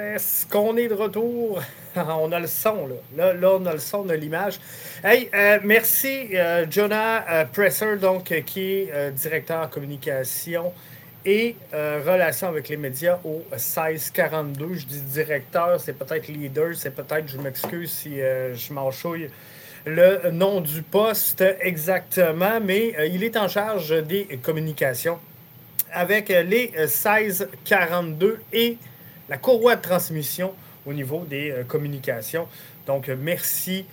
Est-ce qu'on est de retour? on a le son, là. là. On a le son, on a l'image. Hey, euh, merci, euh, Jonah euh, Presser, donc, qui est directeur communication et relations avec les médias au 1642. Je dis directeur, c'est peut-être leader, c'est peut-être, je m'excuse si je m'enchouille le nom du poste exactement, mais il est en charge des communications avec les euh, 1642 et la courroie de transmission au niveau des euh, communications. Donc, euh, merci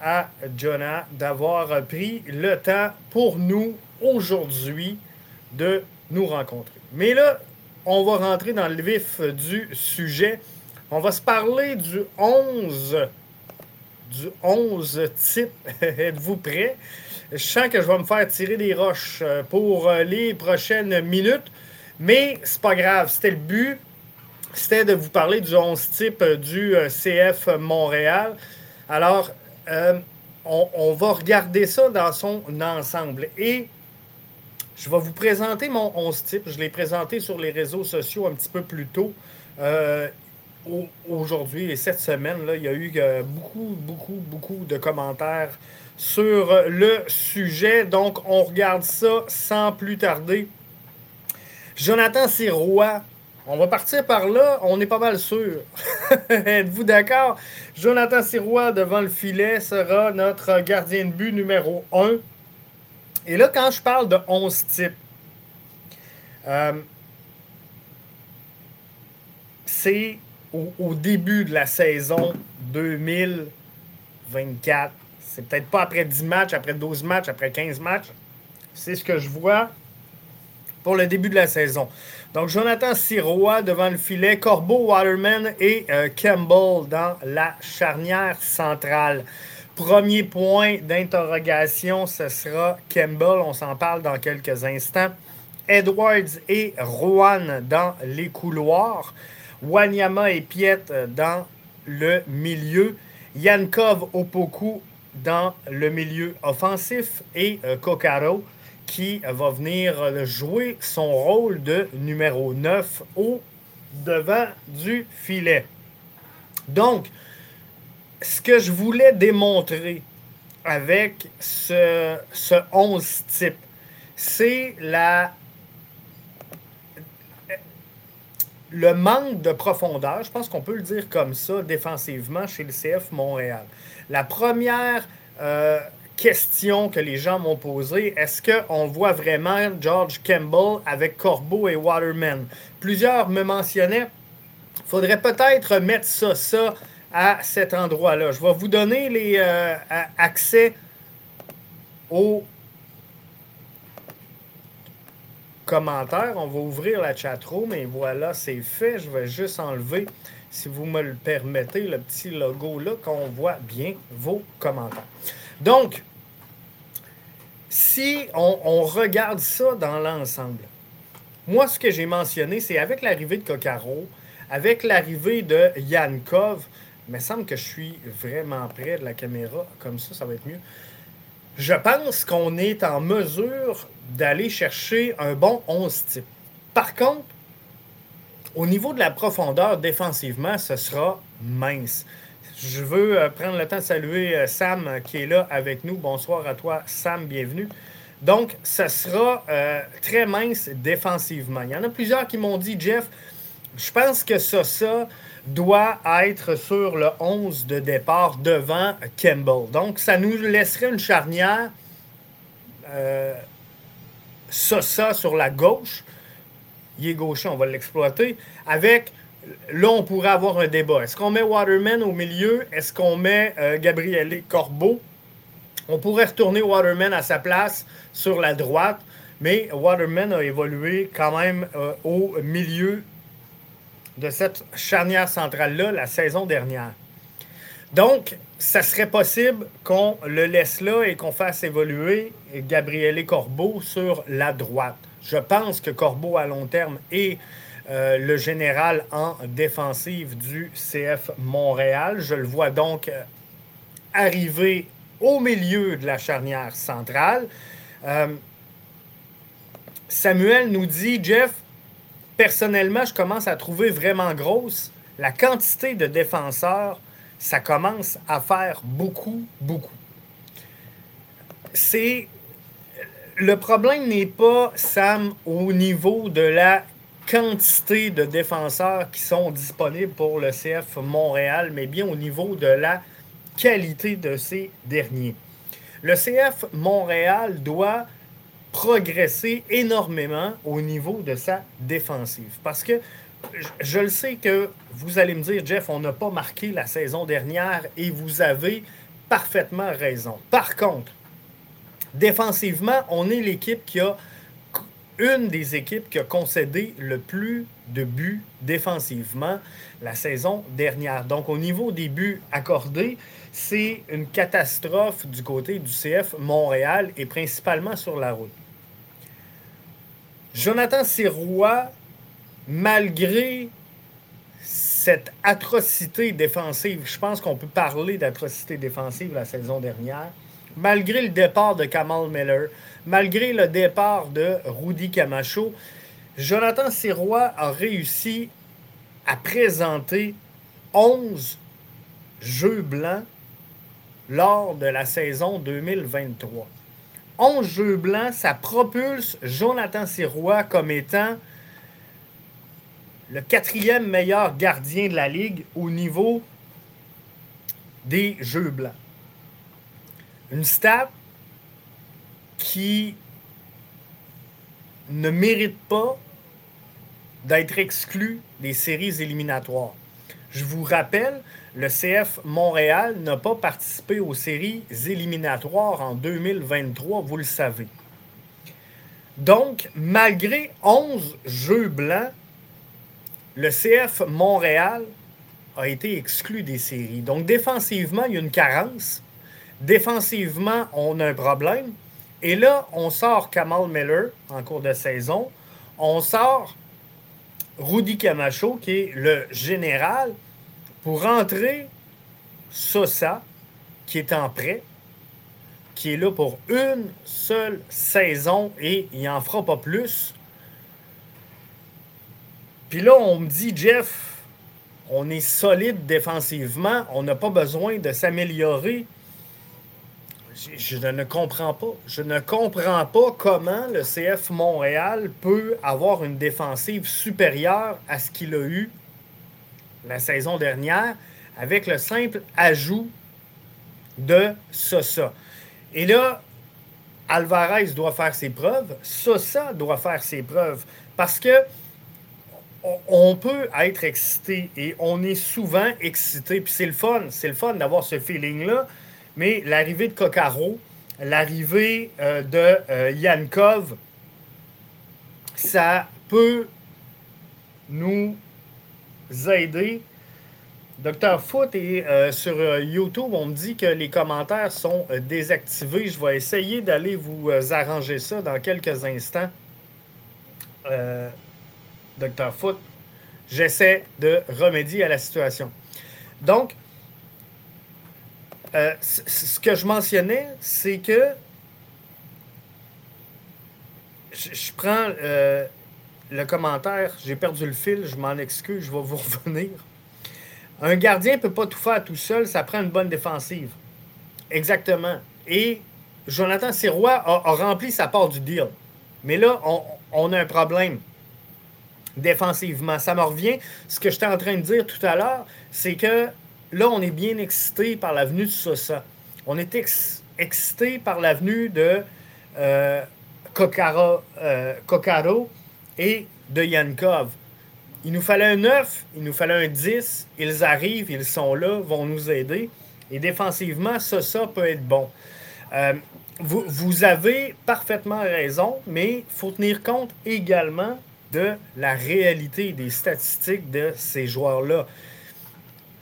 à Jonah d'avoir euh, pris le temps pour nous aujourd'hui de nous rencontrer. Mais là, on va rentrer dans le vif du sujet. On va se parler du 11 du 11 type. Êtes-vous prêts? Je sens que je vais me faire tirer des roches pour les prochaines minutes, mais c'est pas grave. C'était le but. C'était de vous parler du 11 type euh, du euh, CF Montréal. Alors, euh, on, va regarder ça dans son ensemble. Et je vais vous présenter mon 11 type. Je l'ai présenté sur les réseaux sociaux un petit peu plus tôt. Au- aujourd'hui et cette semaine, là, il y a eu beaucoup, beaucoup, beaucoup de commentaires sur le sujet. Donc, on regarde ça sans plus tarder. Jonathan Sirois, on va partir par là, on est pas mal sûr. Êtes-vous d'accord? Jonathan Sirois devant le filet sera notre gardien de but numéro 1. Et là, quand je parle de 11 types, euh, c'est au, au début de la saison 2024. C'est peut-être pas après 10 matchs, après 12 matchs, après 15 matchs. C'est ce que je vois pour le début de la saison. Donc, Jonathan Sirois devant le filet, Corbeau, Waterman et euh, Campbell dans la charnière centrale. Premier point d'interrogation, ce sera Campbell. On s'en parle dans quelques instants. Edwards et Rowan dans les couloirs. Wanyama et Piet dans le milieu. Yankov Opoku dans le milieu offensif. Et euh, Kokaro qui va venir jouer son rôle de numéro 9 au devant du filet. Donc, ce que je voulais démontrer avec ce, ce 11 type, c'est la le manque de profondeur, je pense qu'on peut le dire comme ça, défensivement chez le CF Montréal. La première euh, question que les gens m'ont posée, est-ce qu'on voit vraiment George Campbell avec Corbeau et Waterman? Plusieurs me mentionnaient, il faudrait peut-être mettre ça, ça à cet endroit-là. Je vais vous donner les euh, accès aux commentaires. On va ouvrir la chatroom et voilà, c'est fait. Je vais juste enlever, si vous me le permettez, le petit logo là, qu'on voit bien vos commentaires. Donc, si on, regarde ça dans l'ensemble, moi, ce que j'ai mentionné, c'est avec l'arrivée de Kokaro, avec l'arrivée de Yankov, il me semble que je suis vraiment près de la caméra, comme ça, ça va être mieux. Je pense qu'on est en mesure d'aller chercher un bon 11 type. Par contre, au niveau de la profondeur défensivement, ce sera mince. Je veux euh, prendre le temps de saluer euh, Sam euh, qui est là avec nous. Bonsoir à toi, Sam, bienvenue. Donc, ça sera très mince défensivement. Il y en a plusieurs qui m'ont dit, Jeff, je pense que ça doit être sur le 11 de départ devant Campbell. Donc, ça nous laisserait une charnière euh, Sosa sur la gauche. Il est gaucher, on va l'exploiter. Avec, là, on pourrait avoir un débat. Est-ce qu'on met Waterman au milieu? Est-ce qu'on met euh, Corbeau? On pourrait retourner Waterman à sa place sur la droite. mais Waterman a évolué quand même euh, au milieu de cette charnière centrale-là la saison dernière. Donc, ça serait possible qu'on le laisse là et qu'on fasse évoluer Gabriele Corbeau sur la droite. Je pense que Corbeau, à long terme, est euh, le général en défensive du CF Montréal. Je le vois donc euh, arriver au milieu de la charnière centrale. Euh, Samuel nous dit, Jeff, personnellement, je commence à trouver vraiment grosse la quantité de défenseurs. Ça commence à faire beaucoup, beaucoup. C'est le problème n'est pas, Sam, au niveau de la quantité de défenseurs qui sont disponibles pour le CF Montréal, mais bien au niveau de la qualité de ces derniers. Le CF Montréal doit progresser énormément au niveau de sa défensive. Parce que je le sais que vous allez me dire, Jeff, on n'a pas marqué la saison dernière et vous avez parfaitement raison. Par contre, défensivement, on est l'équipe qui a une des équipes qui a concédé le plus de buts défensivement la saison dernière. Donc, au niveau des buts accordés, c'est une catastrophe du côté du CF Montréal et principalement sur la route. Jonathan Sirois, malgré cette atrocité défensive, je pense qu'on peut parler d'atrocité défensive la saison dernière, malgré le départ de Kamal Miller, malgré le départ de Rudy Camacho, Jonathan Sirois a réussi à présenter 11 jeux blancs lors de la saison 2023. 11 jeux blancs, ça propulse Jonathan Sirois comme étant le quatrième meilleur gardien de la ligue au niveau des jeux blancs. Une stat qui ne mérite pas d'être exclu des séries éliminatoires. Je vous rappelle, le CF Montréal n'a pas participé aux séries éliminatoires en 2023, vous le savez. Donc, malgré 11 jeux blancs, le CF Montréal a été exclu des séries. Donc, défensivement, il y a une carence. Défensivement, on a un problème. Et là, on sort Kamal Miller en cours de saison. On sort Rudy Camacho, qui est le général, pour rentrer Sosa, qui est en prêt, qui est là pour une seule saison et il n'en fera pas plus. Puis là, on me dit, Jeff, on est solide défensivement, on n'a pas besoin de s'améliorer je, ne comprends pas. Je ne comprends pas comment le CF Montréal peut avoir une défensive supérieure à ce qu'il a eu la saison dernière avec le simple ajout de Sosa. Et là, Alvarez doit faire ses preuves, Sosa doit faire ses preuves parce que on peut être excité et on est souvent excité, puis c'est le fun, c'est le fun d'avoir ce feeling-là mais l'arrivée de Kokaro, l'arrivée euh, de euh, Yankov, ça peut nous aider. Docteur Foot et euh, sur YouTube, on me dit que les commentaires sont désactivés. Je vais essayer d'aller vous arranger ça dans quelques instants. Docteur Foot, j'essaie de remédier à la situation. Donc, euh, ce que je mentionnais, c'est que je, prends euh, le commentaire, j'ai perdu le fil, je m'en excuse, je vais vous revenir. Un gardien ne peut pas tout faire tout seul, ça prend une bonne défensive. Exactement. Et Jonathan Sirois a, rempli sa part du deal. Mais là, on, on, a un problème défensivement. Ça me revient. Ce que j'étais en train de dire tout à l'heure, c'est que Là, on est bien excité par l'avenue de Sosa. On est excité par l'avenue de euh, euh, Kokaro et de Yankov. Il nous fallait un 9, il nous fallait un 10. Ils arrivent, ils sont là, vont nous aider. Et défensivement, Sosa peut être bon. Euh, vous, vous avez parfaitement raison, mais il faut tenir compte également de la réalité des statistiques de ces joueurs-là.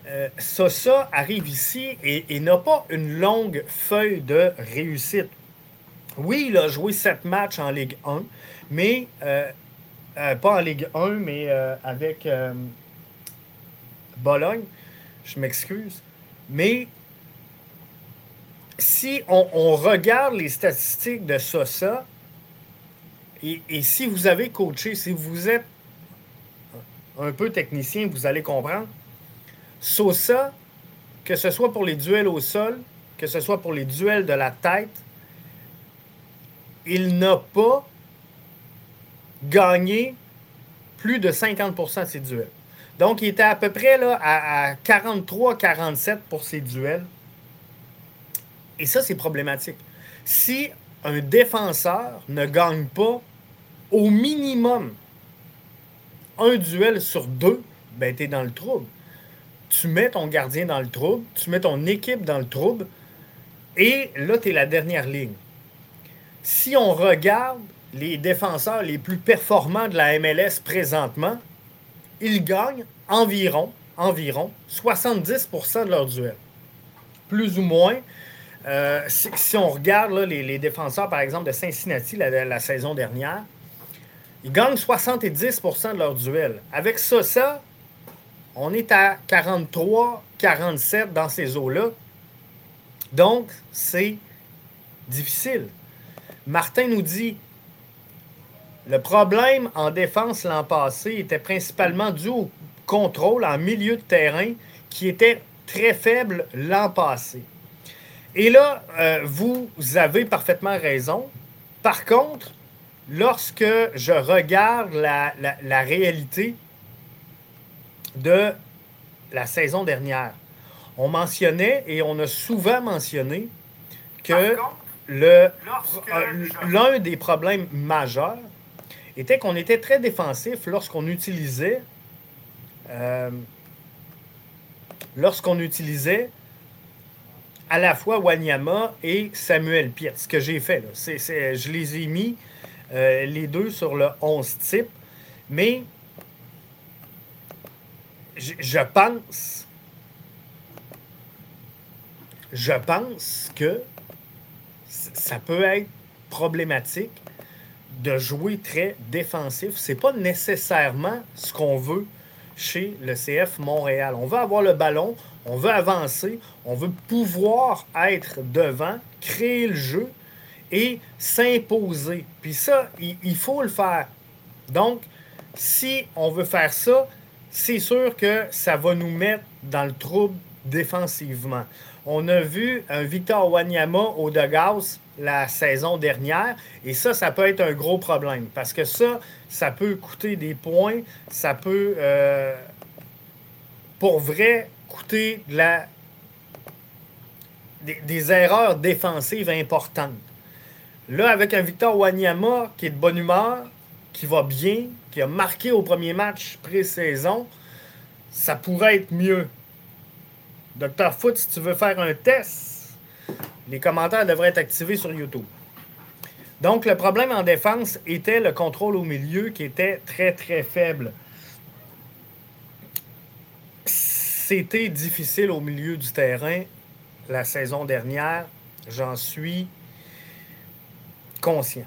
Euh, Sosa arrive ici et, n'a pas une longue feuille de réussite. Oui, il a joué sept matchs en Ligue 1, mais euh, euh, pas en Ligue 1, mais avec Bologne. Je m'excuse. Mais si on, regarde les statistiques de Sosa, et, si vous avez coaché, si vous êtes un peu technicien, vous allez comprendre. Sosa, que ce soit pour les duels au sol, que ce soit pour les duels de la tête, il n'a pas gagné plus de 50% de ses duels. Donc, il était à peu près là, à 43-47 pour ses duels. Et ça, c'est problématique. Si un défenseur ne gagne pas au minimum un duel sur deux, ben, tu es dans le trouble. Tu mets ton gardien dans le trouble, tu mets ton équipe dans le trouble, et là, tu es la dernière ligne. Si on regarde les défenseurs les plus performants de la MLS présentement, ils gagnent environ, environ 70% de leurs duels. Plus ou moins. Euh, si, on regarde les, défenseurs, par exemple, de Cincinnati la saison dernière, ils gagnent 70% de leurs duels. Avec ça, ça, on est à 43, 47 dans ces eaux-là. Donc, c'est difficile. Martin nous dit le problème en défense l'an passé était principalement dû au contrôle en milieu de terrain qui était très faible l'an passé. Et là, euh, vous avez parfaitement raison. Par contre, lorsque je regarde la, réalité de la saison dernière, on mentionnait et on a souvent mentionné que euh, l'un des problèmes majeurs était qu'on était très défensif lorsqu'on utilisait euh, lorsqu'on utilisait à la fois Wanyama et Samuel Piet. Ce que j'ai fait, c'est, je les ai mis euh, les deux sur le 11 type. Mais je, pense. Que ça peut être problématique de jouer très défensif. C'est pas nécessairement ce qu'on veut chez le CF Montréal. On veut avoir le ballon, on veut avancer, on veut pouvoir être devant, créer le jeu, et s'imposer. Puis ça, il, faut le faire. Donc, si on veut faire ça, c'est sûr que ça va nous mettre dans le trouble défensivement. On a vu un Victor Wanyama au Degas la saison dernière, et ça, ça peut être un gros problème, parce que ça, ça peut coûter des points, ça peut, euh, pour vrai, coûter la, des erreurs défensives importantes. Là, avec un Victor Wanyama qui est de bonne humeur, qui va bien, qui a marqué au premier match pré-saison, ça pourrait être mieux. Docteur Foot, si tu veux faire un test, les commentaires devraient être activés sur YouTube. Donc, le problème en défense était le contrôle au milieu qui était très, très faible. C'était difficile au milieu du terrain la saison dernière. J'en suis conscient.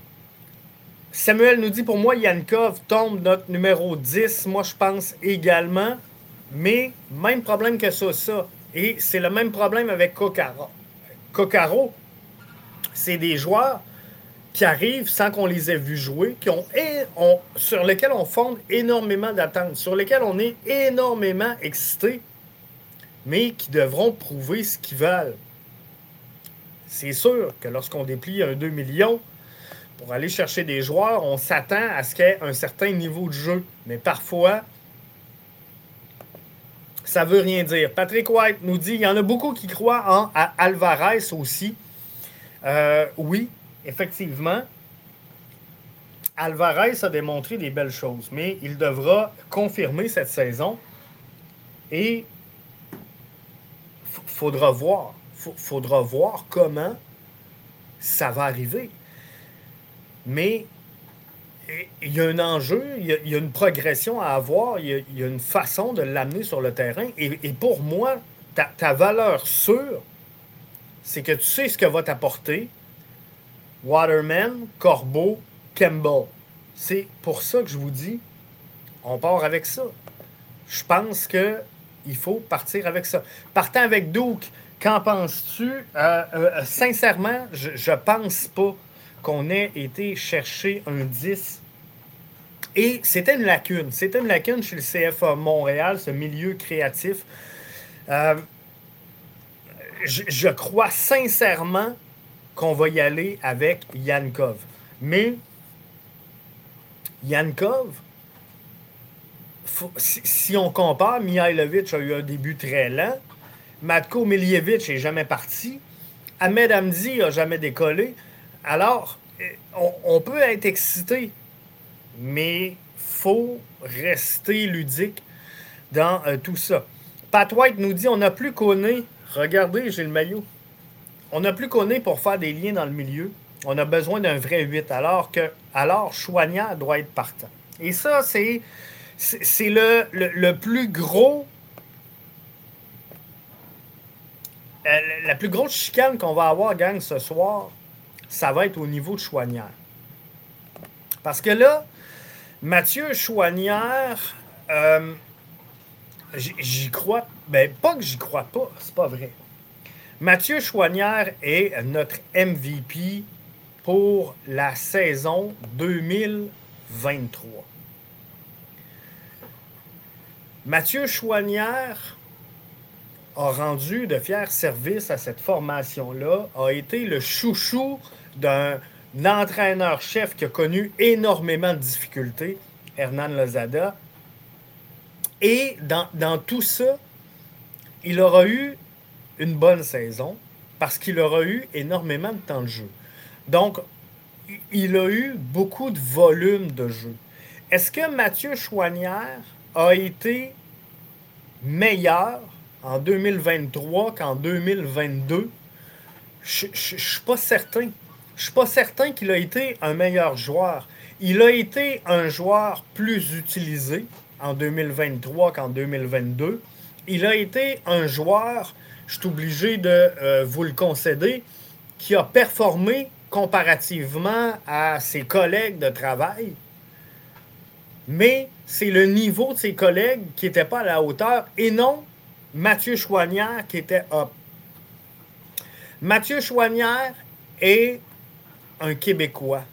Samuel nous dit pour moi, Yankov tombe notre numéro 10. Moi, je pense également. Mais même problème que ça, ça. Et c'est le même problème avec Kokaro. Kokaro, c'est des joueurs qui arrivent sans qu'on les ait vus jouer, sur lesquels on fonde énormément d'attentes, sur lesquels on est énormément excité, mais qui devront prouver ce qu'ils veulent. C'est sûr que lorsqu'on déplie un 2 millions, pour aller chercher des joueurs, on s'attend à ce qu'il y ait un certain niveau de jeu. Mais parfois, ça ne veut rien dire. Patrick White nous dit il y en a beaucoup qui croient en Alvarez aussi. Euh, oui, effectivement. Alvarez a démontré des belles choses, mais il devra confirmer cette saison et faudra voir. faudra voir comment ça va arriver. Mais il y a un enjeu, il y a, une progression à avoir, il y a, une façon de l'amener sur le terrain. Et, pour moi, ta, valeur sûre, c'est que tu sais ce que va t'apporter Waterman, Corbeau, Campbell. C'est pour ça que je vous dis, on part avec ça. Je pense que il faut partir avec ça. Partant avec Duke, qu'en penses-tu? Euh, euh, sincèrement, je ne pense pas qu'on ait été chercher un 10. Et c'était une lacune. C'était une lacune chez le CFA Montréal, ce milieu créatif. Euh, je, crois sincèrement qu'on va y aller avec Yankov. Mais Yankov, si, on compare, Mihailovic a eu un début très lent. Matko Miljevic n'est jamais parti. Ahmed Hamdi n'a jamais décollé. Alors, eh, on, peut être excité, mais faut rester ludique dans euh, tout ça. Pat White nous dit on n'a plus connu. Regardez, j'ai le maillot. On n'a plus connu pour faire des liens dans le milieu. On a besoin d'un vrai 8, alors que alors Chouanière doit être partant. Et ça, c'est c'est le, le, plus gros. Euh, la plus grosse chicane qu'on va avoir, gang, ce soir, ça va être au niveau de Chouanière. Parce que là, Mathieu Chouanière, euh, j'y crois. Ben, pas que j'y crois pas, c'est pas vrai. Mathieu Chouanière est notre MVP pour la saison 2023. Mathieu Chouanière a rendu de fiers services à cette formation-là, a été le chouchou d'un entraîneur-chef qui a connu énormément de difficultés, Hernan Lozada. Et dans, tout ça, il aura eu une bonne saison parce qu'il aura eu énormément de temps de jeu. Donc, il a eu beaucoup de volume de jeu. Est-ce que Mathieu Chouanière a été meilleur en 2023 qu'en 2022, je ne suis pas certain. Je suis pas certain qu'il a été un meilleur joueur. Il a été un joueur plus utilisé en 2023 qu'en 2022. Il a été un joueur, je suis obligé de euh, vous le concéder, qui a performé comparativement à ses collègues de travail mais c'est le niveau de ses collègues qui n'était pas à la hauteur et non Mathieu Chouanière qui était up. Mathieu Chouanière est un Québécois,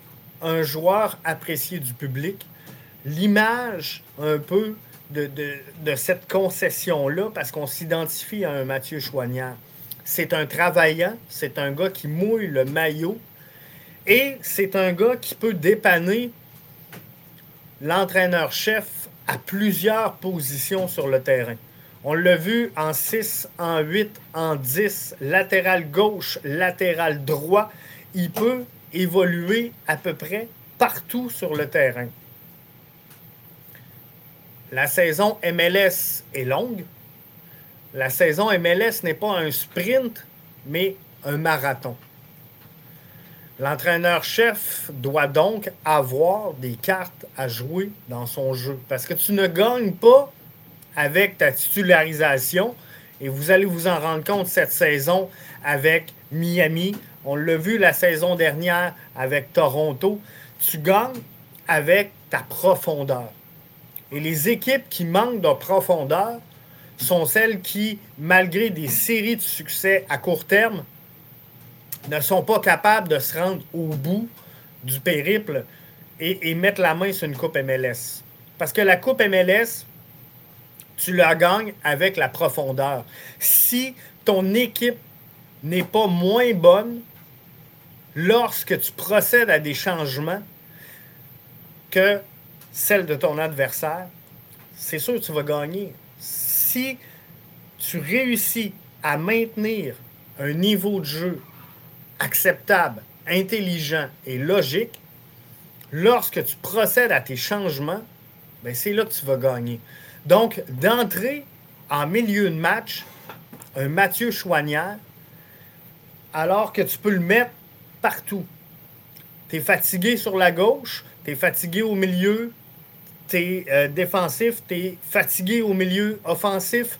un joueur apprécié du public. L'image un peu de, cette concession-là, parce qu'on s'identifie à un Mathieu Chouanière. C'est un travaillant, c'est un gars qui mouille le maillot et c'est un gars qui peut dépanner l'entraîneur-chef à plusieurs positions sur le terrain. On l'a vu en 6, en 8, en 10, latéral gauche, latéral droit. Il peut évoluer à peu près partout sur le terrain. La saison MLS est longue. La saison MLS n'est pas un sprint, mais un marathon. L'entraîneur-chef doit donc avoir des cartes à jouer dans son jeu. Parce que tu ne gagnes pas avec ta titularisation. Et vous allez vous en rendre compte cette saison avec Miami. On l'a vu la saison dernière avec Toronto. Tu gagnes avec ta profondeur. Et les équipes qui manquent de profondeur sont celles qui, malgré des séries de succès à court terme, ne sont pas capables de se rendre au bout du périple et, mettre la main sur une Coupe MLS. Parce que la Coupe MLS, tu la gagnes avec la profondeur. Si ton équipe n'est pas moins bonne lorsque tu procèdes à des changements que celle de ton adversaire, c'est sûr que tu vas gagner. Si tu réussis à maintenir un niveau de jeu acceptable, intelligent et logique, lorsque tu procèdes à tes changements, ben c'est là que tu vas gagner. Donc, d'entrer en milieu de match, un Mathieu Chouanière, alors que tu peux le mettre partout. Tu es fatigué sur la gauche, tu es fatigué au milieu, tu es euh, défensif, tu es fatigué au milieu offensif,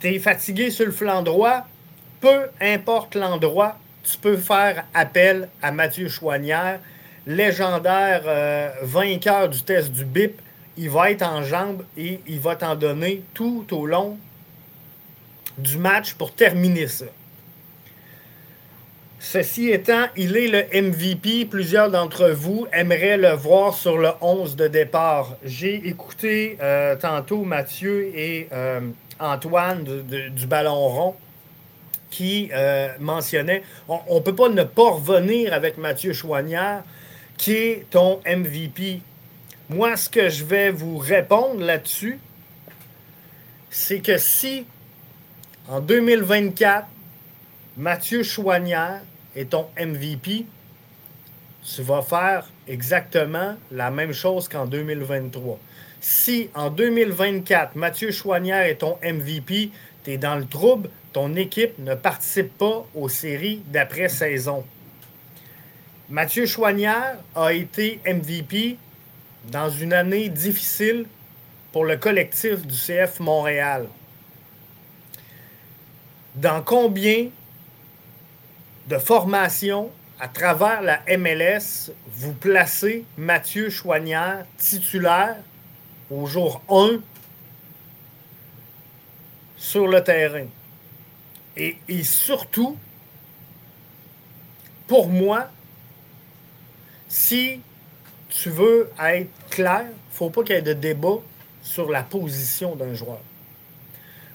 tu es fatigué sur le flanc droit, peu importe l'endroit, tu peux faire appel à Mathieu Chouanière, légendaire euh, vainqueur du test du BIP. Il va être en jambes et il va t'en donner tout au long du match pour terminer ça. Ceci étant, il est le MVP. Plusieurs d'entre vous aimeraient le voir sur le 11 de départ. J'ai écouté euh, tantôt Mathieu et euh, Antoine du Ballon rond qui euh, mentionnait on ne peut pas ne pas revenir avec Mathieu Chouanière, qui est ton MVP. Moi, ce que je vais vous répondre là-dessus, c'est que si en 2024, Mathieu Chouanière est ton MVP, tu vas faire exactement la même chose qu'en 2023. Si en 2024, Mathieu Chouanière est ton MVP, tu es dans le trouble, ton équipe ne participe pas aux séries d'après-saison. Mathieu Chouanière a été MVP dans une année difficile pour le collectif du CF Montréal. Dans combien de formations à travers la MLS vous placez Mathieu Chouanière titulaire au jour 1 sur le terrain? Et, surtout, pour moi, si tu veux être clair, il ne faut pas qu'il y ait de débat sur la position d'un joueur.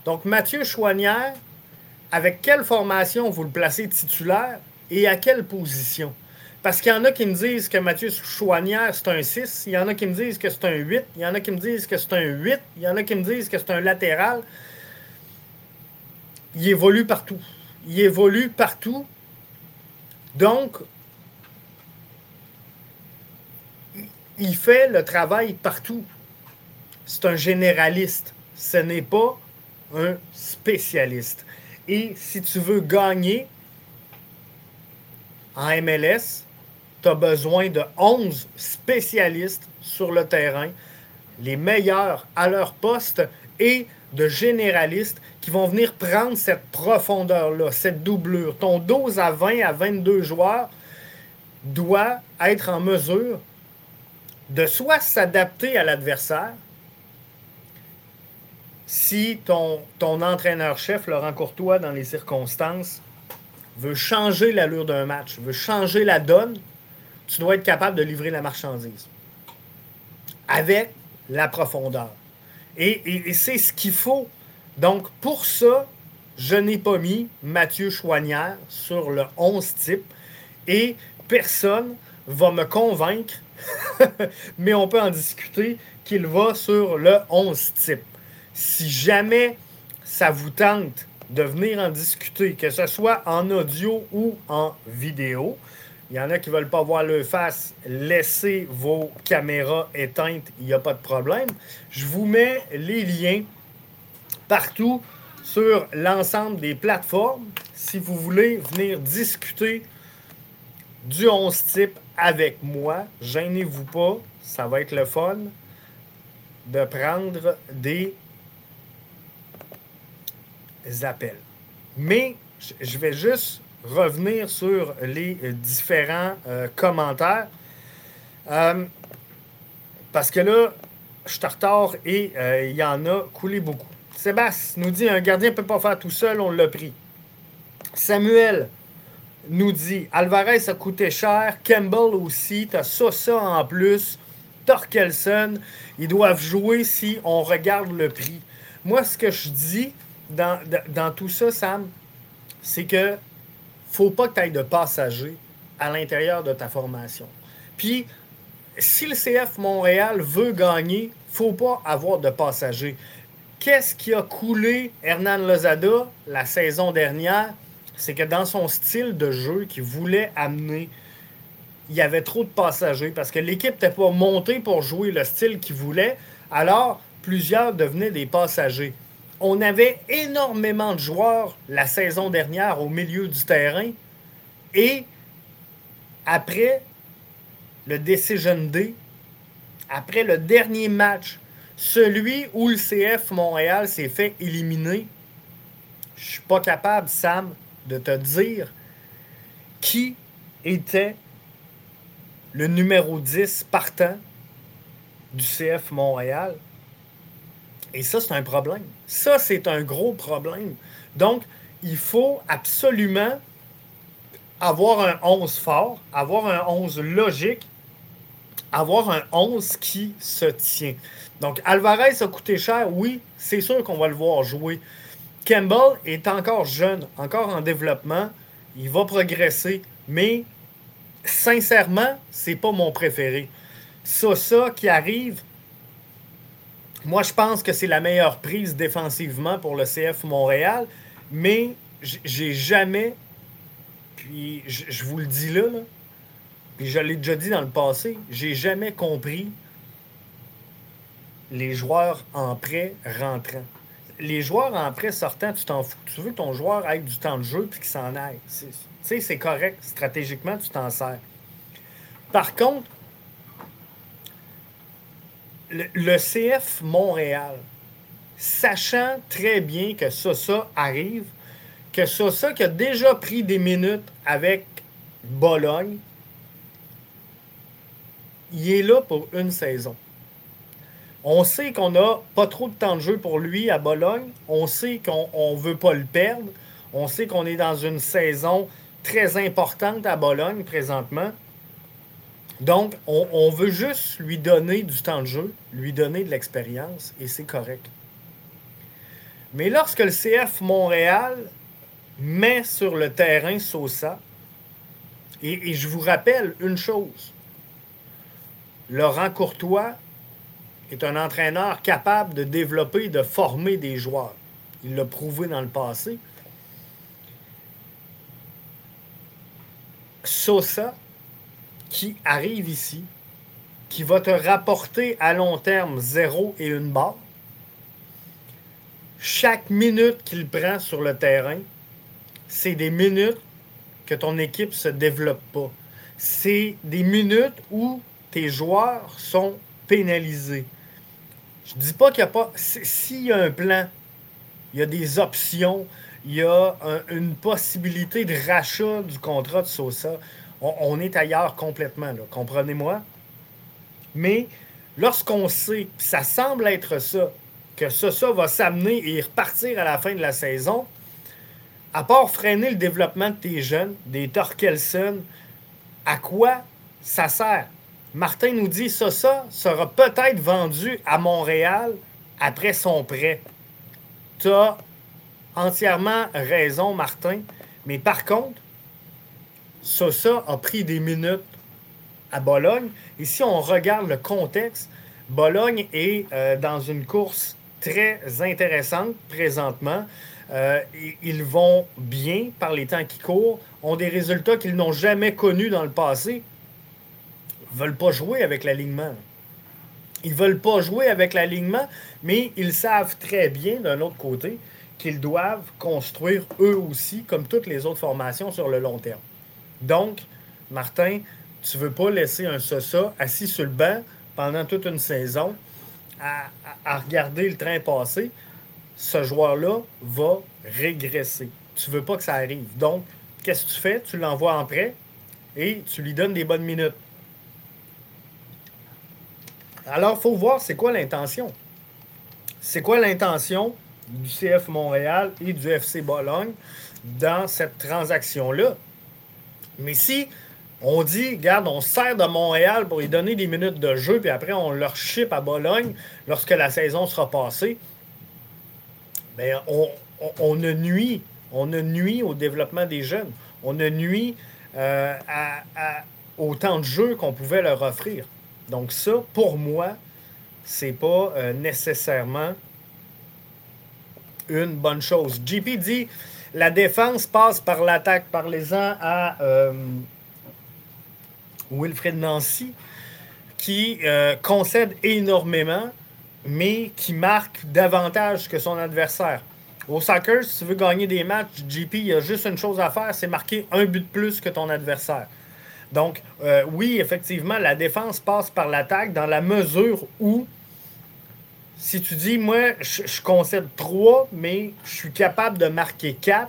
Donc, Mathieu Chouanière, avec quelle formation vous le placez titulaire et à quelle position? Parce qu'il y en a qui me disent que Mathieu Chouanière, c'est un 6. Il y en a qui me disent que c'est un 8. Il y en a qui me disent que c'est un 8. Il y en a qui me disent que c'est un latéral. Il évolue partout. Il évolue partout. Donc, il fait le travail partout. C'est un généraliste. Ce n'est pas un spécialiste. Et si tu veux gagner en MLS, tu as besoin de 11 spécialistes sur le terrain, les meilleurs à leur poste et de généralistes qui vont venir prendre cette profondeur-là, cette doublure. Ton 12 à 20 à 22 joueurs doit être en mesure de soit s'adapter à l'adversaire, si ton, entraîneur-chef, Laurent Courtois, dans les circonstances, veut changer l'allure d'un match, veut changer la donne, tu dois être capable de livrer la marchandise avec la profondeur. Et, c'est ce qu'il faut. Donc, pour ça, je n'ai pas mis Mathieu Chouanière sur le 11 type et personne va me convaincre mais on peut en discuter qu'il va sur le 11 type. Si jamais ça vous tente de venir en discuter, que ce soit en audio ou en vidéo, il y en a qui ne veulent pas voir le face, laissez vos caméras éteintes, il n'y a pas de problème. Je vous mets les liens partout sur l'ensemble des plateformes si vous voulez venir discuter du 11 type avec moi. Gênez-vous pas, ça va être le fun de prendre des appels. Mais je vais juste revenir sur les différents euh, commentaires. Euh, parce que là, je suis en retard et euh, il y en a coulé beaucoup. Sébastien nous dit un gardien ne peut pas faire tout seul, on l'a pris. Samuel, nous dit Alvarez a coûté cher, Campbell aussi, t'as ça, ça en plus, Torkelson, ils doivent jouer si on regarde le prix. Moi, ce que je dis dans, tout ça, Sam, c'est que faut pas que tu ailles de passagers à l'intérieur de ta formation. Puis, si le CF Montréal veut gagner, faut pas avoir de passagers. Qu'est-ce qui a coulé Hernan Lozada la saison dernière? c'est que dans son style de jeu qu'il voulait amener, il y avait trop de passagers parce que l'équipe n'était pas montée pour jouer le style qu'il voulait. Alors, plusieurs devenaient des passagers. On avait énormément de joueurs la saison dernière au milieu du terrain et après le Decision D, après le dernier match, celui où le CF Montréal s'est fait éliminer, je suis pas capable, Sam, de te dire qui était le numéro 10 partant du CF Montréal. Et ça, c'est un problème. Ça, c'est un gros problème. Donc, il faut absolument avoir un 11 fort, avoir un 11 logique, avoir un 11 qui se tient. Donc, Alvarez a coûté cher, oui, c'est sûr qu'on va le voir jouer. Campbell est encore jeune, encore en développement, il va progresser, mais sincèrement, c'est pas mon préféré. Ça, ça qui arrive, moi je pense que c'est la meilleure prise défensivement pour le CF Montréal, mais j'ai jamais, puis je, vous le dis là, puis je l'ai déjà dit dans le passé, j'ai jamais compris les joueurs en prêt rentrant. Les joueurs en prêt sortant, tu t'en fous. Tu veux que ton joueur ait du temps de jeu puis qu'il s'en aille. Tu sais, c'est correct. Stratégiquement, tu t'en sers. Par contre, le, CF Montréal, sachant très bien que ça, ça arrive, que ça, ça qui a déjà pris des minutes avec Bologne, il est là pour une saison. On sait qu'on n'a pas trop de temps de jeu pour lui à Bologne. On sait qu'on ne veut pas le perdre. On sait qu'on est dans une saison très importante à Bologne présentement. Donc, on, veut juste lui donner du temps de jeu, lui donner de l'expérience, et c'est correct. Mais lorsque le CF Montréal met sur le terrain Sosa, et, je vous rappelle une chose, Laurent Courtois est un entraîneur capable de développer, de former des joueurs. Il l'a prouvé dans le passé. Sosa qui arrive ici, qui va te rapporter à long terme zéro et une barre. Chaque minute qu'il prend sur le terrain, c'est des minutes que ton équipe ne se développe pas. C'est des minutes où tes joueurs sont pénalisés. Je ne dis pas qu'il n'y a pas. S'il y a un plan, il y a des options, il y a une possibilité de rachat du contrat de Sosa on, est ailleurs complètement, comprenez-moi. Mais lorsqu'on sait, ça semble être ça, que ça, ça va s'amener et repartir à la fin de la saison, à part freiner le développement de tes jeunes, des Torkelson, à quoi ça sert? Martin nous dit ça, ça sera peut-être vendu à Montréal après son prêt. Tu as entièrement raison, Martin. Mais par contre, Sosa a pris des minutes à Bologne. Et si on regarde le contexte, Bologne est euh, dans une course très intéressante présentement. Euh, ils vont bien par les temps qui courent, ont des résultats qu'ils n'ont jamais connus dans le passé. Ils ne veulent pas jouer avec l'alignement. Ils ne veulent pas jouer avec l'alignement, mais ils savent très bien, d'un autre côté, qu'ils doivent construire eux aussi, comme toutes les autres formations, sur le long terme. Donc, Martin, tu ne veux pas laisser un Sosa assis sur le banc pendant toute une saison à, regarder le train passer? Ce joueur-là va régresser. Tu ne veux pas que ça arrive. Donc, qu'est-ce que tu fais? Tu l'envoies en prêt et tu lui donnes des bonnes minutes. Alors, il faut voir c'est quoi l'intention. C'est quoi l'intention du CF Montréal et du FC Bologne dans cette transaction-là? Mais si on dit, regarde, on sert de Montréal pour lui donner des minutes de jeu, puis après on leur ship à Bologne lorsque la saison sera passée, bien, on, on, ne nuit, on ne nuit au développement des jeunes. On ne nuit euh, au temps de jeu qu'on pouvait leur offrir. Donc ça, pour moi, c'est pas euh, nécessairement une bonne chose. JP dit la défense passe par l'attaque. Parlez-en à euh, Wilfred Nancy, qui euh, concède énormément, mais qui marque davantage que son adversaire. Au soccer, si tu veux gagner des matchs, GP, il y a juste une chose à faire, c'est marquer un but de plus que ton adversaire. Donc, euh, oui, effectivement, la défense passe par l'attaque dans la mesure où, si tu dis, moi, je, concède 3, mais je suis capable de marquer 4,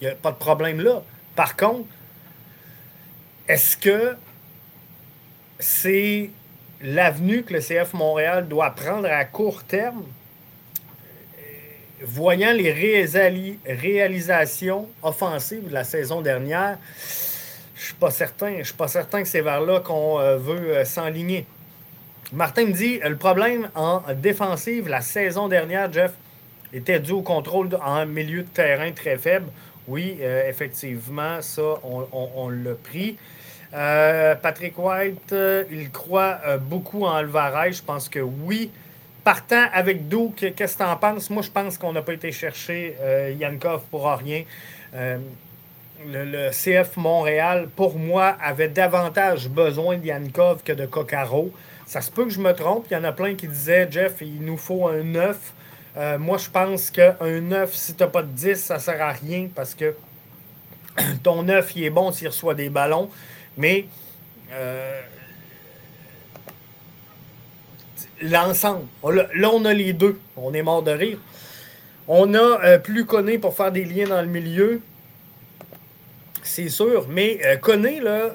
il n'y a pas de problème là. Par contre, est-ce que c'est l'avenue que le CF Montréal doit prendre à court terme? Voyant les réalisations offensives de la saison dernière, je suis pas certain. Je suis pas certain que c'est vers là qu'on euh, veut euh, s'enligner. Martin me dit le problème en défensive la saison dernière, Jeff, était dû au contrôle en milieu de terrain très faible. Oui, euh, effectivement, ça, on, l'a pris. Patrick White, il croit beaucoup en Alvarez. Je pense que oui. Partant avec Duke, qu'est-ce que tu en penses? Moi, je pense qu'on n'a pas été chercher Yankov pour rien le, CF Montréal, pour moi, avait davantage besoin de Yankov que de Coccaro. Ça se peut que je me trompe. Il y en a plein qui disaient, Jeff, il nous faut un 9. Euh, moi, je pense qu'un 9, si tu n'as pas de 10, ça ne sert à rien parce que ton 9, il est bon s'il reçoit des ballons. Mais euh, l'ensemble, là, on a les deux. On est mort de rire. On a euh, plus connu pour faire des liens dans le milieu c'est sûr. Mais euh, là,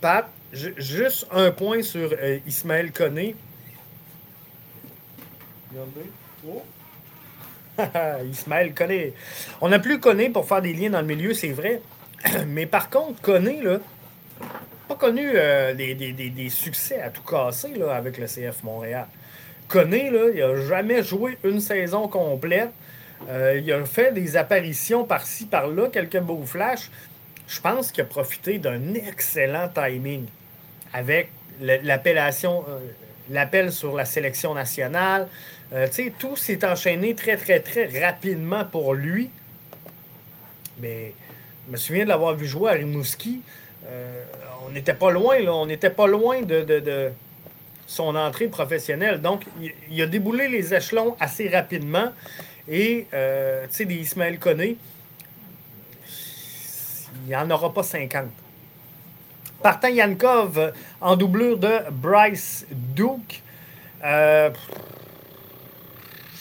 Pat, juste un point sur euh, Ismaël Koné. Oh. Ismaël Koné. On n'a plus Koné pour faire des liens dans le milieu, c'est vrai. Mais par contre, Koné, là, pas connu euh, des, succès à tout casser là, avec le CF Montréal. Koné, là, il n'a jamais joué une saison complète. Euh, il a fait des apparitions par-ci, par-là, quelques beaux flashs je pense qu'il a profité d'un excellent timing avec l'appellation, euh, l'appel sur la sélection nationale. Euh, tout s'est enchaîné très, très, très rapidement pour lui. Mais je me souviens de l'avoir vu jouer à Rimouski. Euh, on n'était pas loin, là. On n'était pas loin de, son entrée professionnelle. Donc, il, a déboulé les échelons assez rapidement. Et, tu sais, des Ismaël Koné, il n'y en aura pas 50. Partant Yankov en doublure de Bryce Duke. Euh,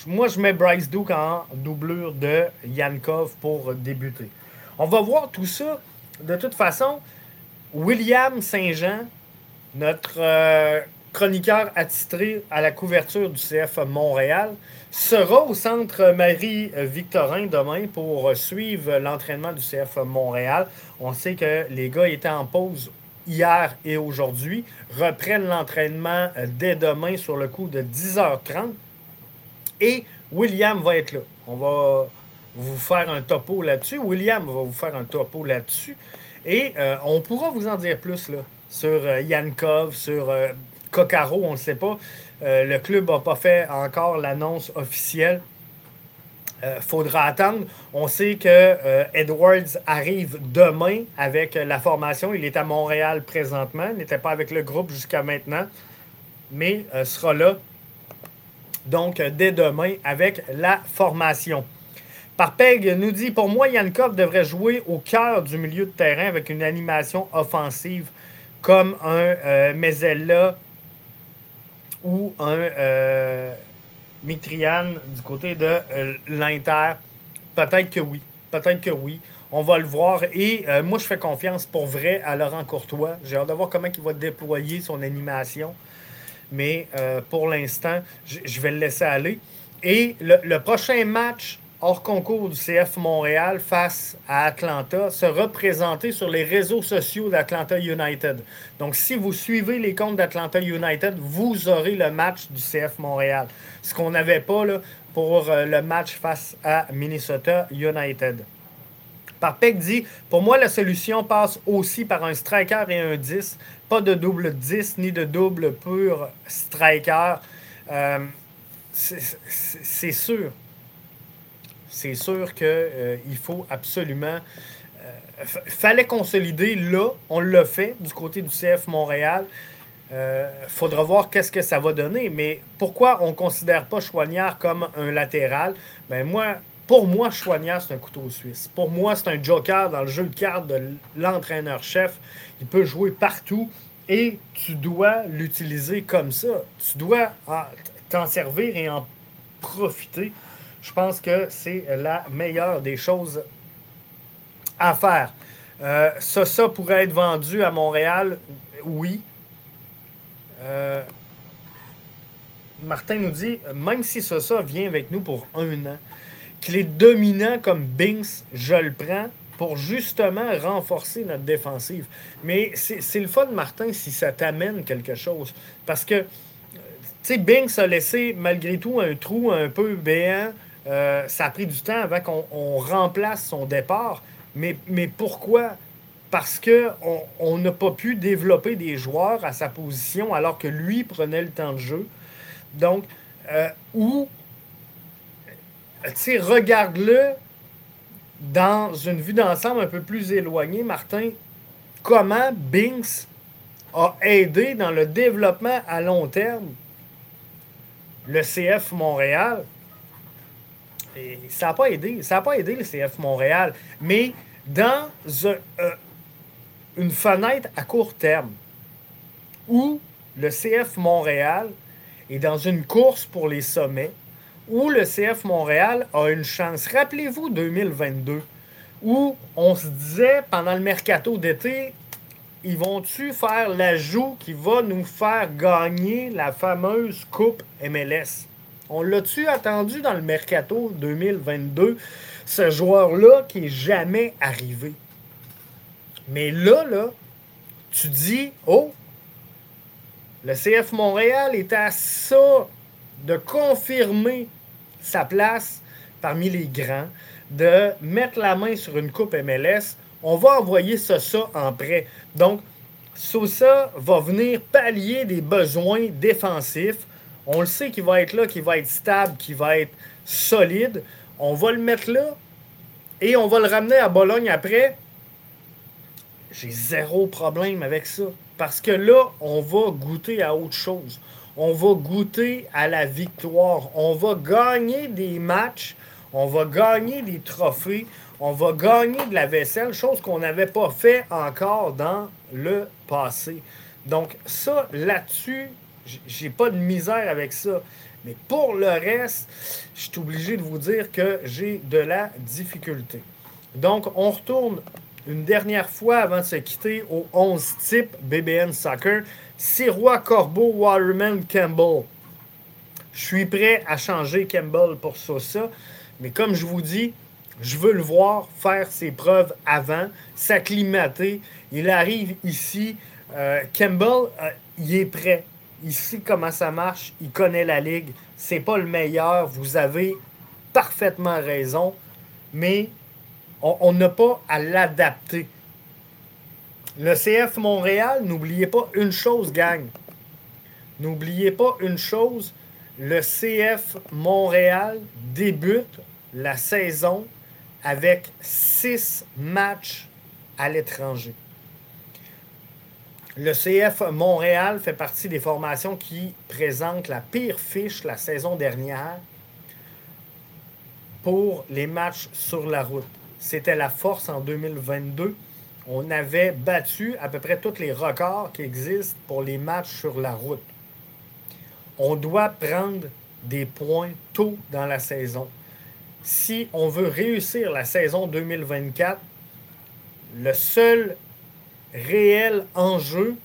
moi, je mets Bryce Duke en doublure de Yankov pour débuter. On va voir tout ça. De toute façon, William Saint-Jean, notre euh, chroniqueur attitré à la couverture du CF Montréal, sera au centre Marie-Victorin demain pour suivre l'entraînement du CF Montréal. On sait que les gars étaient en pause hier et aujourd'hui, reprennent l'entraînement dès demain sur le coup de 10h30. Et William va être là. On va vous faire un topo là-dessus. William va vous faire un topo là-dessus. Et euh, on pourra vous en dire plus là, sur euh, Yankov, sur euh, Coccaro, on ne sait pas. Euh, le club n'a pas fait encore l'annonce officielle. Euh, faudra attendre. On sait que euh, Edwards arrive demain avec la formation. Il est à Montréal présentement. N'était pas avec le groupe jusqu'à maintenant, mais sera là. Donc, dès demain avec la formation. Parpeg nous dit Pour moi, Yankov devrait jouer au cœur du milieu de terrain avec une animation offensive comme un Mezella ou un euh, Mitrian du côté de euh, l'Inter? Peut-être que oui. Peut-être que oui. On va le voir. Et euh, moi, je fais confiance pour vrai à Laurent Courtois. J'ai hâte de voir comment il va déployer son animation. Mais pour l'instant, je vais le laisser aller. Et le prochain match hors concours du CF Montréal face à Atlanta se représenter sur les réseaux sociaux d'Atlanta United. Donc, si vous suivez les comptes d'Atlanta United, vous aurez le match du CF Montréal. Ce qu'on n'avait pas là, pour euh, le match face à Minnesota United. Parpec dit Pour moi, la solution passe aussi par un striker et un 10. Pas de double 10 ni de double pur striker. Euh, c'est sûr c'est sûr qu'il euh, faut absolument. Euh, fallait consolider là, on l'a fait du côté du CF Montréal. Il euh, faudra voir qu'est-ce que ça va donner. Mais pourquoi on ne considère pas Chouanière comme un latéral? Ben moi, Pour moi, Chouanière, c'est un couteau suisse. Pour moi, c'est un joker dans le jeu de cartes de l'entraîneur-chef. Il peut jouer partout et tu dois l'utiliser comme ça. Tu dois t'en servir et en profiter. Je pense que c'est la meilleure des choses à faire. Euh, ça, ça pourrait être vendu à Montréal, oui. Euh, Martin nous dit, même si ça, ça vient avec nous pour un an, qu'il est dominant comme Binks, je le prends pour justement renforcer notre défensive. Mais c'est le fun, Martin, si ça t'amène quelque chose. Parce que, tu sais, Binks a laissé malgré tout un trou un peu béant. Euh, ça a pris du temps avant qu'on remplace son départ. Mais, mais pourquoi? Parce qu'on n'a pas pu développer des joueurs à sa position alors que lui prenait le temps de jeu. Donc, euh, ou, tu sais, regarde-le dans une vue d'ensemble un peu plus éloignée, Martin, comment Binks a aidé dans le développement à long terme le CF Montréal. Ça n'a pas aidé. Ça n'a pas aidé le CF Montréal. Mais dans euh, une fenêtre à court terme où le CF Montréal est dans une course pour les sommets, où le CF Montréal a une chance. Rappelez-vous 2022, où on se disait pendant le mercato d'été, ils vont-tu faire l'ajout qui va nous faire gagner la fameuse Coupe MLS? On l'a-tu attendu dans le mercato 2022, ce joueur-là qui n'est jamais arrivé? Mais là, là, tu dis, oh, le CF Montréal est à ça de confirmer sa place parmi les grands, de mettre la main sur une coupe MLS. On va envoyer ça, ça en prêt. Donc, Sosa va venir pallier des besoins défensifs. On le sait qu'il va être là, qu'il va être stable, qu'il va être solide. On va le mettre là et on va le ramener à Bologne après. J'ai zéro problème avec ça. Parce que là, on va goûter à autre chose on va goûter à la victoire. On va gagner des matchs, on va gagner des trophées, on va gagner de la vaisselle, chose qu'on n'avait pas fait encore dans le passé. Donc ça, là-dessus, j'ai pas de misère avec ça. Mais pour le reste, je suis obligé de vous dire que j'ai de la difficulté. Donc, on retourne une dernière fois avant de se quitter au 11 type BBN Soccer. Sirois, Corbeau, Waterman, Campbell. Je suis prêt à changer Campbell pour ça, mais comme je vous dis, je veux le voir faire ses preuves avant, s'acclimater. Il arrive ici. Euh, Campbell, euh, il est prêt. Il sait comment ça marche. Il connaît la ligue. C'est pas le meilleur. Vous avez parfaitement raison. Mais on n'a pas à l'adapter. Le CF Montréal, n'oubliez pas une chose, gang. N'oubliez pas une chose. Le CF Montréal débute la saison avec six matchs à l'étranger. Le CF Montréal fait partie des formations qui présentent la pire fiche la saison dernière pour les matchs sur la route. C'était la force en 2022 on avait battu à peu près tous les records qui existent pour les matchs sur la route. On doit prendre des points tôt dans la saison. Si on veut réussir la saison 2024, le seul réel enjeu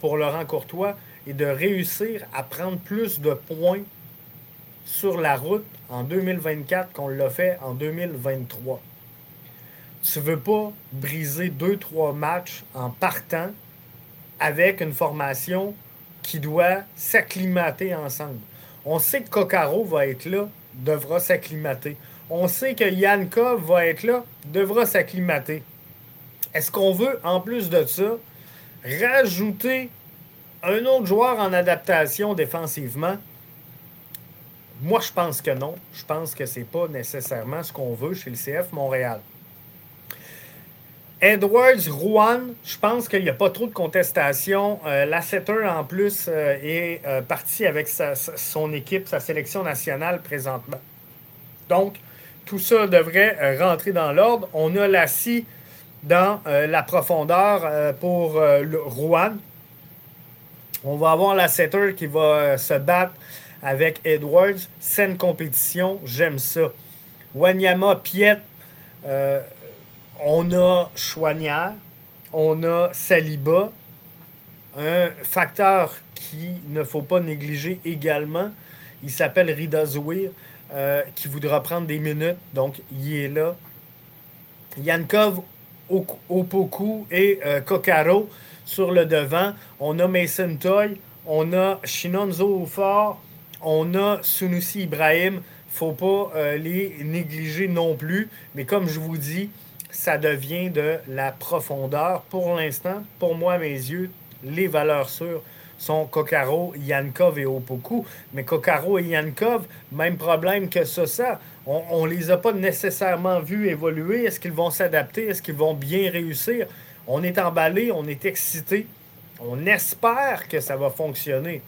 pour Laurent Courtois est de réussir à prendre plus de points sur la route en 2024 qu'on l'a fait en 2023 tu veux pas briser deux, trois matchs en partant avec une formation qui doit s'acclimater ensemble. On sait que Kokaro va être là, devra s'acclimater. On sait que Yankov va être là, devra s'acclimater. Est-ce qu'on veut, en plus de ça, rajouter un autre joueur en adaptation défensivement? Moi, je pense que non. Je pense que ce n'est pas nécessairement ce qu'on veut chez le CF Montréal. Edwards, Rouen, je pense qu'il n'y a pas trop de contestation. Euh, la 7-1 en plus euh, est euh, parti avec son équipe, sa sélection nationale présentement. Donc, tout ça devrait rentrer dans l'ordre. On a la scie dans la profondeur pour le Rouen. On va avoir la setter qui va se battre avec Edwards. Saine compétition, j'aime ça. Wanyama, Piet, on a Chouanière, on a Saliba. Un facteur qu'il ne faut pas négliger également, il s'appelle Rida Zouir, euh, qui voudra prendre des minutes, donc il est là. Yankov, Opoku et euh, Kokaro sur le devant. On a Mason Toy, on a Shinonzo Fort, on a Sunusi Ibrahim. faut pas euh, les négliger non plus, mais comme je vous dis, ça devient de la profondeur. Pour l'instant, pour moi, mes yeux, les valeurs sûres sont Kokaro, Yankov et Opoku. Mais Kokaro et Yankov, même problème que ça, On ne les a pas nécessairement vus évoluer. Est-ce qu'ils vont s'adapter? Est-ce qu'ils vont bien réussir? On est emballé, on est excité. On espère que ça va fonctionner.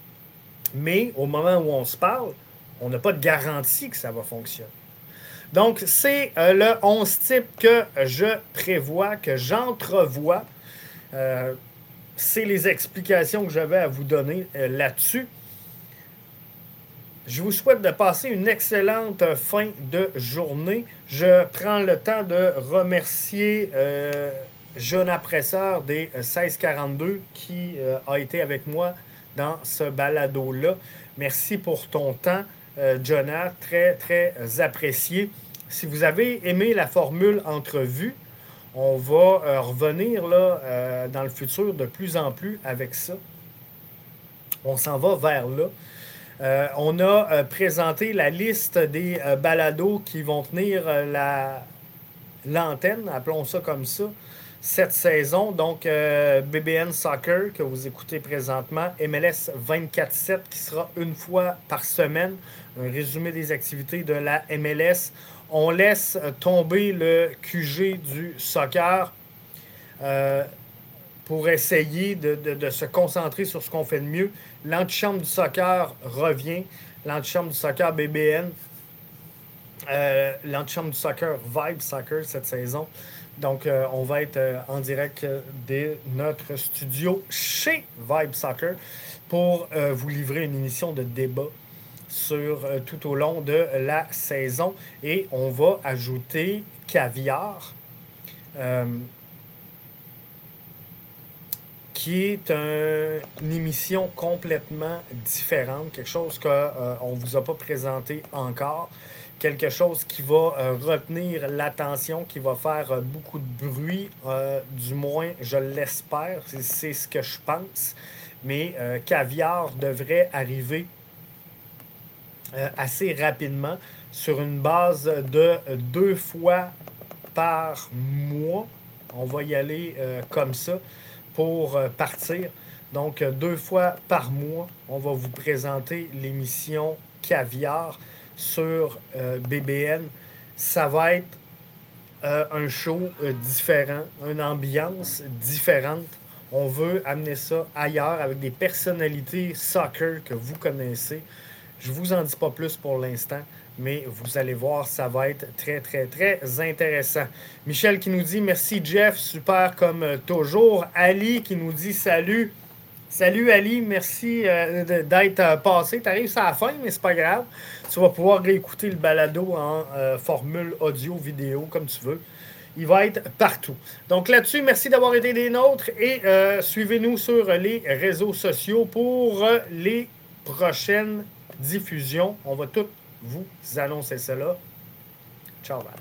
Mais au moment où on se parle, on n'a pas de garantie que ça va fonctionner. Donc, c'est euh, le 11 type que je prévois, que j'entrevois. Euh, c'est les explications que j'avais à vous donner euh, là-dessus. Je vous souhaite de passer une excellente fin de journée. Je prends le temps de remercier Jeune Presseur des 1642 qui a été avec moi dans ce balado-là. Merci pour ton temps. Euh, Jonah, très, très apprécié. Si vous avez aimé la formule entrevue, on va euh, revenir là, euh, dans le futur de plus en plus avec ça. On s'en va vers là. On a présenté la liste des balados qui vont tenir l'antenne, appelons ça comme ça, cette saison. Donc, BBN Soccer que vous écoutez présentement, MLS 24-7 qui sera une fois par semaine un résumé des activités de la MLS. On laisse tomber le QG du soccer euh, pour essayer de, se concentrer sur ce qu'on fait de mieux. L'antichambre du soccer revient. L'antichambre du soccer BBN. Euh, l'antichambre du soccer Vibe Soccer cette saison. Donc, euh, on va être en direct de notre studio chez Vibe Soccer pour vous livrer une émission de débat sur euh, tout au long de la saison. Et on va ajouter caviar. Euh, qui est une émission complètement différente, quelque chose qu'on euh, ne vous a pas présenté encore, quelque chose qui va retenir l'attention, qui va faire beaucoup de bruit, du moins je l'espère, c'est ce que je pense, mais Caviar devrait arriver euh, assez rapidement sur une base de deux fois par mois. On va y aller euh, comme ça pour euh, partir. Donc, deux fois par mois, on va vous présenter l'émission Caviar sur BBN. Ça va être un show différent, une ambiance différente. On veut amener ça ailleurs avec des personnalités soccer que vous connaissez. Je vous en dis pas plus pour l'instant, mais vous allez voir, ça va être très, très, très intéressant. Michel qui nous dit merci Jeff, super comme toujours. Ali qui nous dit salut. Salut Ali, merci euh, d'être euh, passé. Tu arrives à la fin, mais c'est pas grave. Tu vas pouvoir réécouter le balado en euh, formule audio, vidéo, comme tu veux. Il va être partout. Donc là-dessus, merci d'avoir été des nôtres et suivez-nous sur les réseaux sociaux pour les prochaines diffusion. On va tout vous annoncez cela. Ciao, bye.